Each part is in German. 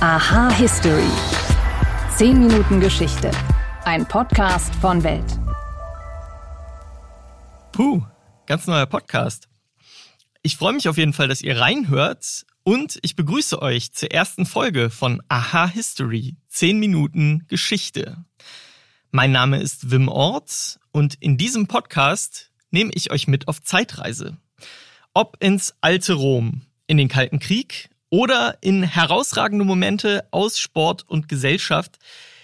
Aha History. 10 Minuten Geschichte. Ein Podcast von Welt. Puh, ganz neuer Podcast. Ich freue mich auf jeden Fall, dass ihr reinhört und ich begrüße euch zur ersten Folge von Aha History. 10 Minuten Geschichte. Mein Name ist Wim Ort und in diesem Podcast nehme ich euch mit auf Zeitreise. Ob ins alte Rom, in den Kalten Krieg oder in herausragende Momente aus Sport und Gesellschaft.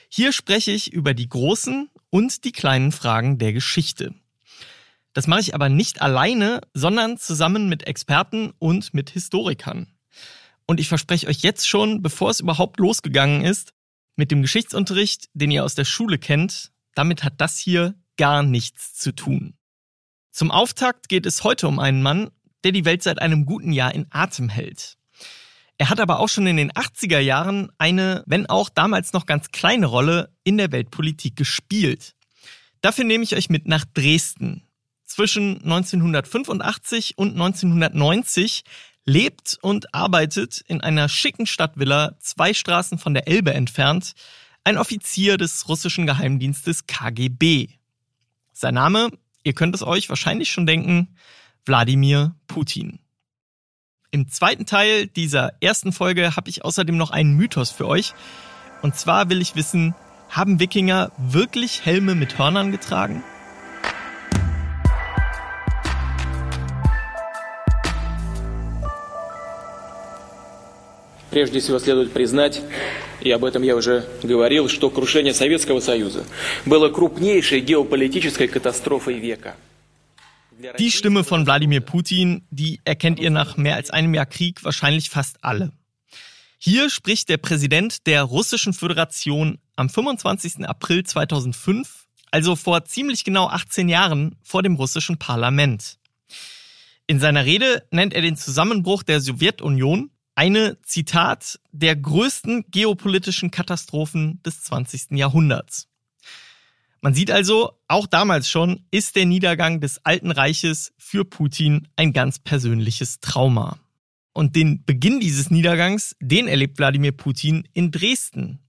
Hier spreche ich über die großen und die kleinen Fragen der Geschichte. Das mache ich aber nicht alleine, sondern zusammen mit Experten und mit Historikern. Und ich verspreche euch jetzt schon, bevor es überhaupt losgegangen ist, mit dem Geschichtsunterricht, den ihr aus der Schule kennt, damit hat das hier gar nichts zu tun. Zum Auftakt geht es heute um einen Mann, der die Welt seit einem guten Jahr in Atem hält. Er hat aber auch schon in den 80er Jahren eine, wenn auch damals noch ganz kleine Rolle in der Weltpolitik gespielt. Dafür nehme ich euch mit nach Dresden. Zwischen 1985 und 1990 lebt und arbeitet in einer schicken Stadtvilla zwei Straßen von der Elbe entfernt ein Offizier des russischen Geheimdienstes KGB. Sein Name, ihr könnt es euch wahrscheinlich schon denken, Wladimir Putin. Im zweiten Teil dieser ersten Folge habe ich außerdem noch einen Mythos für euch. Und zwar will ich wissen, haben Wikinger wirklich Helme mit Hörnern getragen? Прежде всего следует признать, и об этом я уже говорил, что крушение Советского Союза было крупнейшей геополитической катастрофой века. Die Stimme von Wladimir Putin, die erkennt ihr nach mehr als einem Jahr Krieg wahrscheinlich fast alle. Hier spricht der Präsident der Russischen Föderation am 25. April 2005, also vor ziemlich genau 18 Jahren, vor dem russischen Parlament. In seiner Rede nennt er den Zusammenbruch der Sowjetunion eine, Zitat, der größten geopolitischen Katastrophen des 20. Jahrhunderts. Man sieht also, auch damals schon ist der Niedergang des Alten Reiches für Putin ein ganz persönliches Trauma. Und den Beginn dieses Niedergangs, den erlebt Wladimir Putin in Dresden.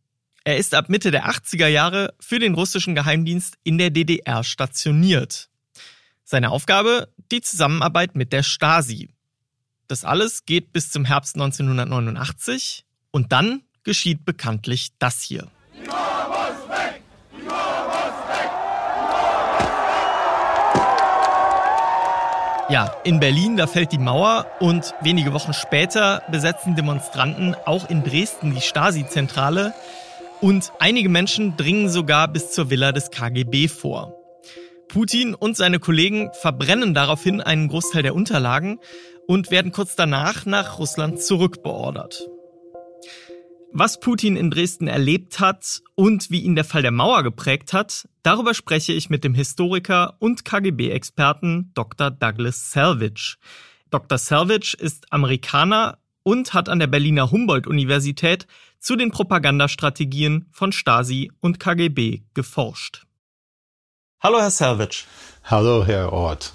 Er ist ab Mitte der 80er Jahre für den russischen Geheimdienst in der DDR stationiert. Seine Aufgabe die Zusammenarbeit mit der Stasi. Das alles geht bis zum Herbst 1989 und dann geschieht bekanntlich das hier. Ja, in Berlin, da fällt die Mauer und wenige Wochen später besetzen Demonstranten auch in Dresden die Stasi-Zentrale und einige Menschen dringen sogar bis zur Villa des KGB vor. Putin und seine Kollegen verbrennen daraufhin einen Großteil der Unterlagen und werden kurz danach nach Russland zurückbeordert. Was Putin in Dresden erlebt hat und wie ihn der Fall der Mauer geprägt hat, darüber spreche ich mit dem Historiker und KGB-Experten Dr. Douglas Salvage. Dr. Salvage ist Amerikaner und hat an der Berliner Humboldt-Universität zu den Propagandastrategien von Stasi und KGB geforscht. Hallo, Herr Salvage. Hallo, Herr Ort.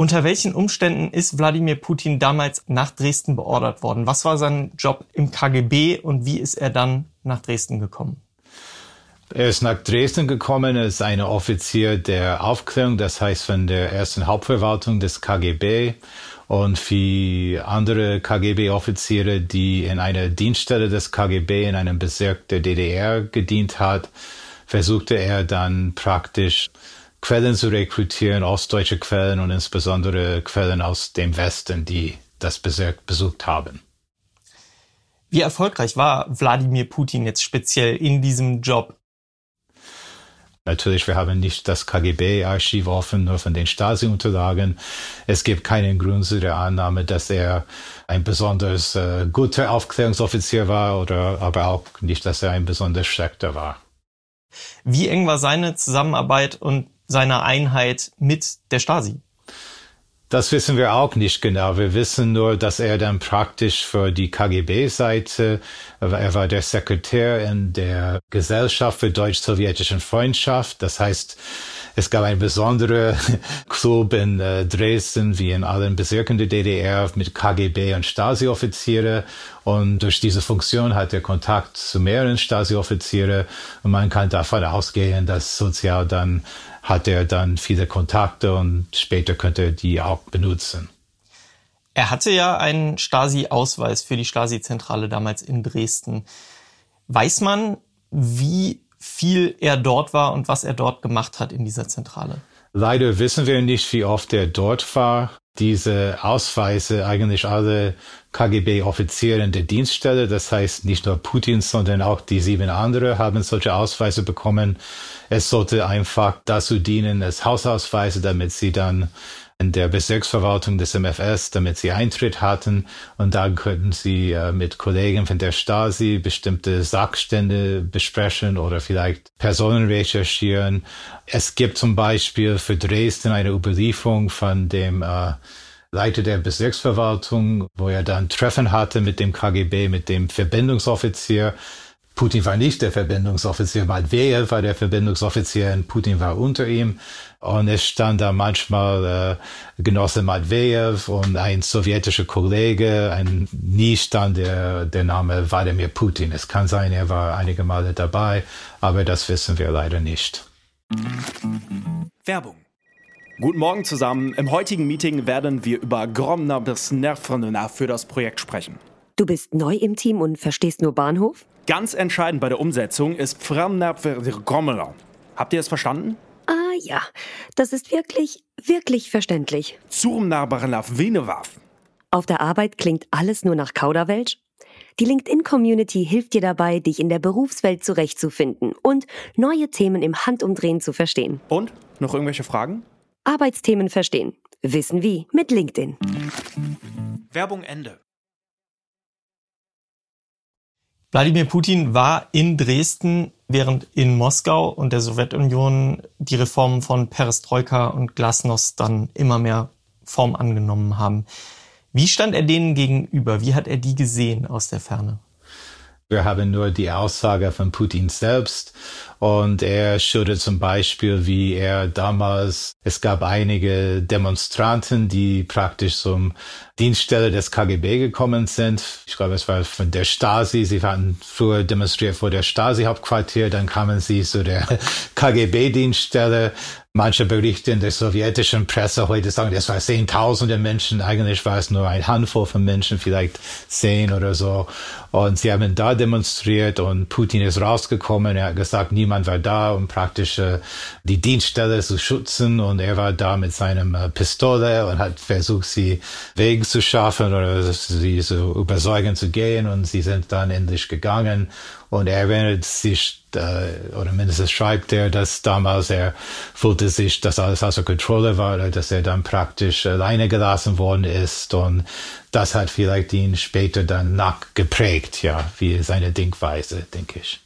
Unter welchen Umständen ist Wladimir Putin damals nach Dresden beordert worden? Was war sein Job im KGB und wie ist er dann nach Dresden gekommen? Er ist nach Dresden gekommen, er ist ein Offizier der Aufklärung, das heißt von der ersten Hauptverwaltung des KGB und wie andere KGB-Offiziere, die in einer Dienststelle des KGB in einem Bezirk der DDR gedient hat, versuchte er dann praktisch Quellen zu rekrutieren, ostdeutsche Quellen und insbesondere Quellen aus dem Westen, die das Bezirk besucht haben. Wie erfolgreich war Wladimir Putin jetzt speziell in diesem Job? Natürlich, wir haben nicht das KGB-Archiv offen, nur von den Stasi-Unterlagen. Es gibt keinen Grund zu der Annahme, dass er ein besonders äh, guter Aufklärungsoffizier war oder aber auch nicht, dass er ein besonders schlechter war. Wie eng war seine Zusammenarbeit und seiner Einheit mit der Stasi? Das wissen wir auch nicht genau. Wir wissen nur, dass er dann praktisch für die KGB-Seite, er war der Sekretär in der Gesellschaft für deutsch-sowjetischen Freundschaft. Das heißt, Es gab einen besonderen Club in äh, Dresden, wie in allen Bezirken der DDR, mit KGB und Stasi-Offiziere. Und durch diese Funktion hat er Kontakt zu mehreren Stasi-Offiziere. Und man kann davon ausgehen, dass sozial dann hat er dann viele Kontakte und später könnte er die auch benutzen. Er hatte ja einen Stasi-Ausweis für die Stasi-Zentrale damals in Dresden. Weiß man, wie viel er dort war und was er dort gemacht hat in dieser Zentrale? Leider wissen wir nicht, wie oft er dort war. Diese Ausweise eigentlich alle KGB-Offiziere in der Dienststelle, das heißt nicht nur Putin, sondern auch die sieben andere haben solche Ausweise bekommen. Es sollte einfach dazu dienen als Hausausweise, damit sie dann der Bezirksverwaltung des MFS, damit sie Eintritt hatten. Und da könnten sie äh, mit Kollegen von der Stasi bestimmte Sachstände besprechen oder vielleicht Personen recherchieren. Es gibt zum Beispiel für Dresden eine Überlieferung von dem äh, Leiter der Bezirksverwaltung, wo er dann Treffen hatte mit dem KGB, mit dem Verbindungsoffizier. Putin war nicht der Verbindungsoffizier, Medvedev war der Verbindungsoffizier und Putin war unter ihm. Und es stand da manchmal äh, Genosse Medvedev und ein sowjetischer Kollege. Ein, nie stand der, der Name Wladimir Putin. Es kann sein, er war einige Male dabei, aber das wissen wir leider nicht. Werbung. Guten Morgen zusammen. Im heutigen Meeting werden wir über Gromner bis Nervrenna für das Projekt sprechen. Du bist neu im Team und verstehst nur Bahnhof? Ganz entscheidend bei der Umsetzung ist Gromner. Habt ihr es verstanden? Ja, das ist wirklich, wirklich verständlich. Auf der Arbeit klingt alles nur nach Kauderwelsch? Die LinkedIn-Community hilft dir dabei, dich in der Berufswelt zurechtzufinden und neue Themen im Handumdrehen zu verstehen. Und? Noch irgendwelche Fragen? Arbeitsthemen verstehen. Wissen wie mit LinkedIn. Werbung Ende. Wladimir Putin war in Dresden, während in Moskau und der Sowjetunion die Reformen von Perestroika und Glasnost dann immer mehr Form angenommen haben. Wie stand er denen gegenüber? Wie hat er die gesehen aus der Ferne? Wir haben nur die Aussage von Putin selbst und er schildert zum Beispiel, wie er damals, es gab einige Demonstranten, die praktisch zum Dienststelle des KGB gekommen sind. Ich glaube, es war von der Stasi. Sie hatten früher demonstriert vor der Stasi-Hauptquartier, dann kamen sie zu der KGB-Dienststelle Manche Berichte in der sowjetischen Presse heute sagen, das war zehntausende Menschen. Eigentlich war es nur ein Handvoll von Menschen, vielleicht zehn oder so. Und sie haben da demonstriert und Putin ist rausgekommen. Er hat gesagt, niemand war da, um praktisch äh, die Dienststelle zu schützen. Und er war da mit seinem äh, Pistole und hat versucht, sie Wege zu schaffen oder sie zu überzeugen zu gehen. Und sie sind dann endlich gegangen. Und er erinnert sich, äh, oder mindestens schreibt er, dass damals er fühlte sich, dass alles außer Kontrolle war, oder dass er dann praktisch alleine gelassen worden ist. Und das hat vielleicht ihn später dann nachgeprägt, ja, wie seine Denkweise, denke ich.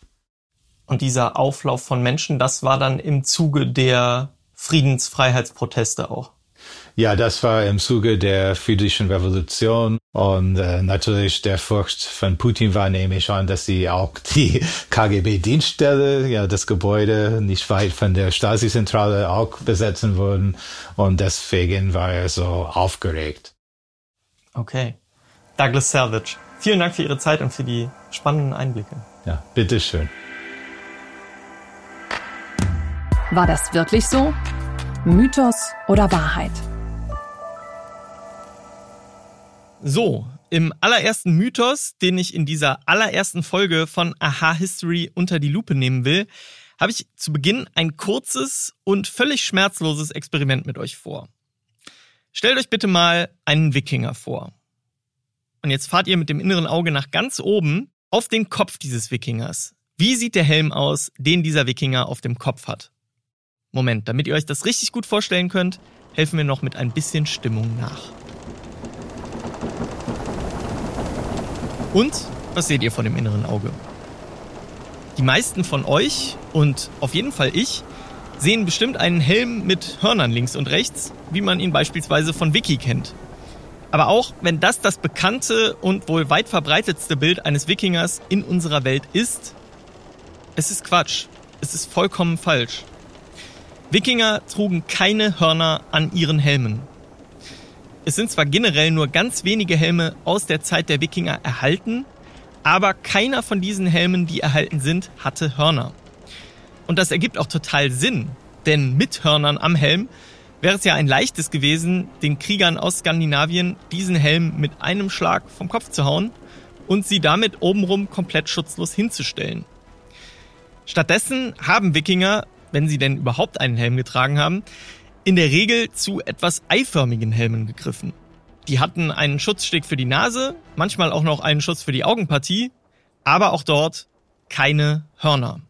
Und dieser Auflauf von Menschen, das war dann im Zuge der Friedensfreiheitsproteste auch. Ja, das war im Zuge der friedlichen Revolution und äh, natürlich der Furcht von Putin war, nehme ich an, dass sie auch die KGB-Dienststelle, ja, das Gebäude nicht weit von der Stasi-Zentrale auch besetzen würden und deswegen war er so aufgeregt. Okay. Douglas Salvage, vielen Dank für Ihre Zeit und für die spannenden Einblicke. Ja, bitteschön. War das wirklich so? Mythos oder Wahrheit? So, im allerersten Mythos, den ich in dieser allerersten Folge von Aha History unter die Lupe nehmen will, habe ich zu Beginn ein kurzes und völlig schmerzloses Experiment mit euch vor. Stellt euch bitte mal einen Wikinger vor. Und jetzt fahrt ihr mit dem inneren Auge nach ganz oben auf den Kopf dieses Wikingers. Wie sieht der Helm aus, den dieser Wikinger auf dem Kopf hat? Moment, damit ihr euch das richtig gut vorstellen könnt, helfen wir noch mit ein bisschen Stimmung nach. Und was seht ihr vor dem inneren Auge? Die meisten von euch und auf jeden Fall ich sehen bestimmt einen Helm mit Hörnern links und rechts, wie man ihn beispielsweise von Wiki kennt. Aber auch wenn das das bekannte und wohl weit verbreitetste Bild eines Wikingers in unserer Welt ist, es ist Quatsch. Es ist vollkommen falsch. Wikinger trugen keine Hörner an ihren Helmen. Es sind zwar generell nur ganz wenige Helme aus der Zeit der Wikinger erhalten, aber keiner von diesen Helmen, die erhalten sind, hatte Hörner. Und das ergibt auch total Sinn, denn mit Hörnern am Helm wäre es ja ein leichtes gewesen, den Kriegern aus Skandinavien diesen Helm mit einem Schlag vom Kopf zu hauen und sie damit obenrum komplett schutzlos hinzustellen. Stattdessen haben Wikinger, wenn sie denn überhaupt einen Helm getragen haben, in der Regel zu etwas eiförmigen Helmen gegriffen. Die hatten einen Schutzsteg für die Nase, manchmal auch noch einen Schutz für die Augenpartie, aber auch dort keine Hörner.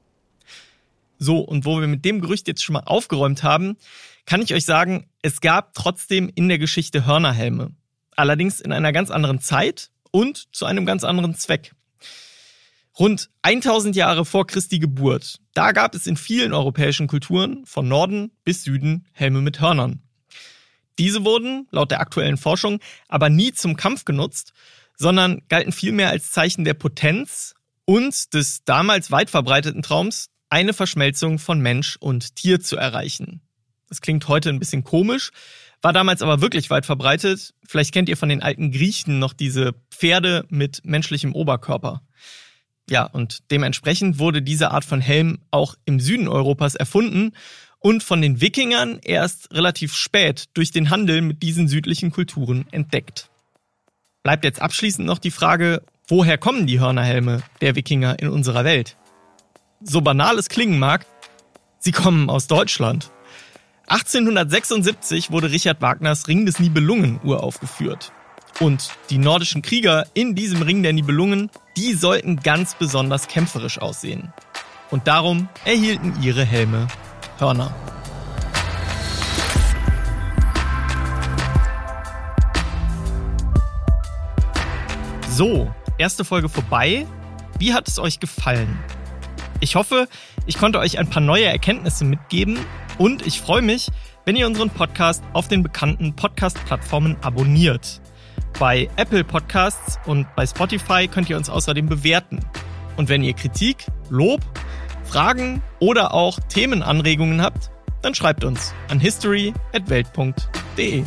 So, und wo wir mit dem Gerücht jetzt schon mal aufgeräumt haben, kann ich euch sagen, es gab trotzdem in der Geschichte Hörnerhelme. Allerdings in einer ganz anderen Zeit und zu einem ganz anderen Zweck. Rund 1000 Jahre vor Christi Geburt, da gab es in vielen europäischen Kulturen von Norden bis Süden Helme mit Hörnern. Diese wurden, laut der aktuellen Forschung, aber nie zum Kampf genutzt, sondern galten vielmehr als Zeichen der Potenz und des damals weit verbreiteten Traums, eine Verschmelzung von Mensch und Tier zu erreichen. Das klingt heute ein bisschen komisch, war damals aber wirklich weit verbreitet. Vielleicht kennt ihr von den alten Griechen noch diese Pferde mit menschlichem Oberkörper. Ja, und dementsprechend wurde diese Art von Helm auch im Süden Europas erfunden und von den Wikingern erst relativ spät durch den Handel mit diesen südlichen Kulturen entdeckt. Bleibt jetzt abschließend noch die Frage, woher kommen die Hörnerhelme der Wikinger in unserer Welt? So banal es klingen mag, sie kommen aus Deutschland. 1876 wurde Richard Wagners Ring des Nibelungen uraufgeführt. Und die nordischen Krieger in diesem Ring der Nibelungen, die sollten ganz besonders kämpferisch aussehen. Und darum erhielten ihre Helme Hörner. So, erste Folge vorbei. Wie hat es euch gefallen? Ich hoffe, ich konnte euch ein paar neue Erkenntnisse mitgeben und ich freue mich, wenn ihr unseren Podcast auf den bekannten Podcast-Plattformen abonniert. Bei Apple Podcasts und bei Spotify könnt ihr uns außerdem bewerten. Und wenn ihr Kritik, Lob Fragen oder auch Themenanregungen habt, dann schreibt uns an history@welt.de.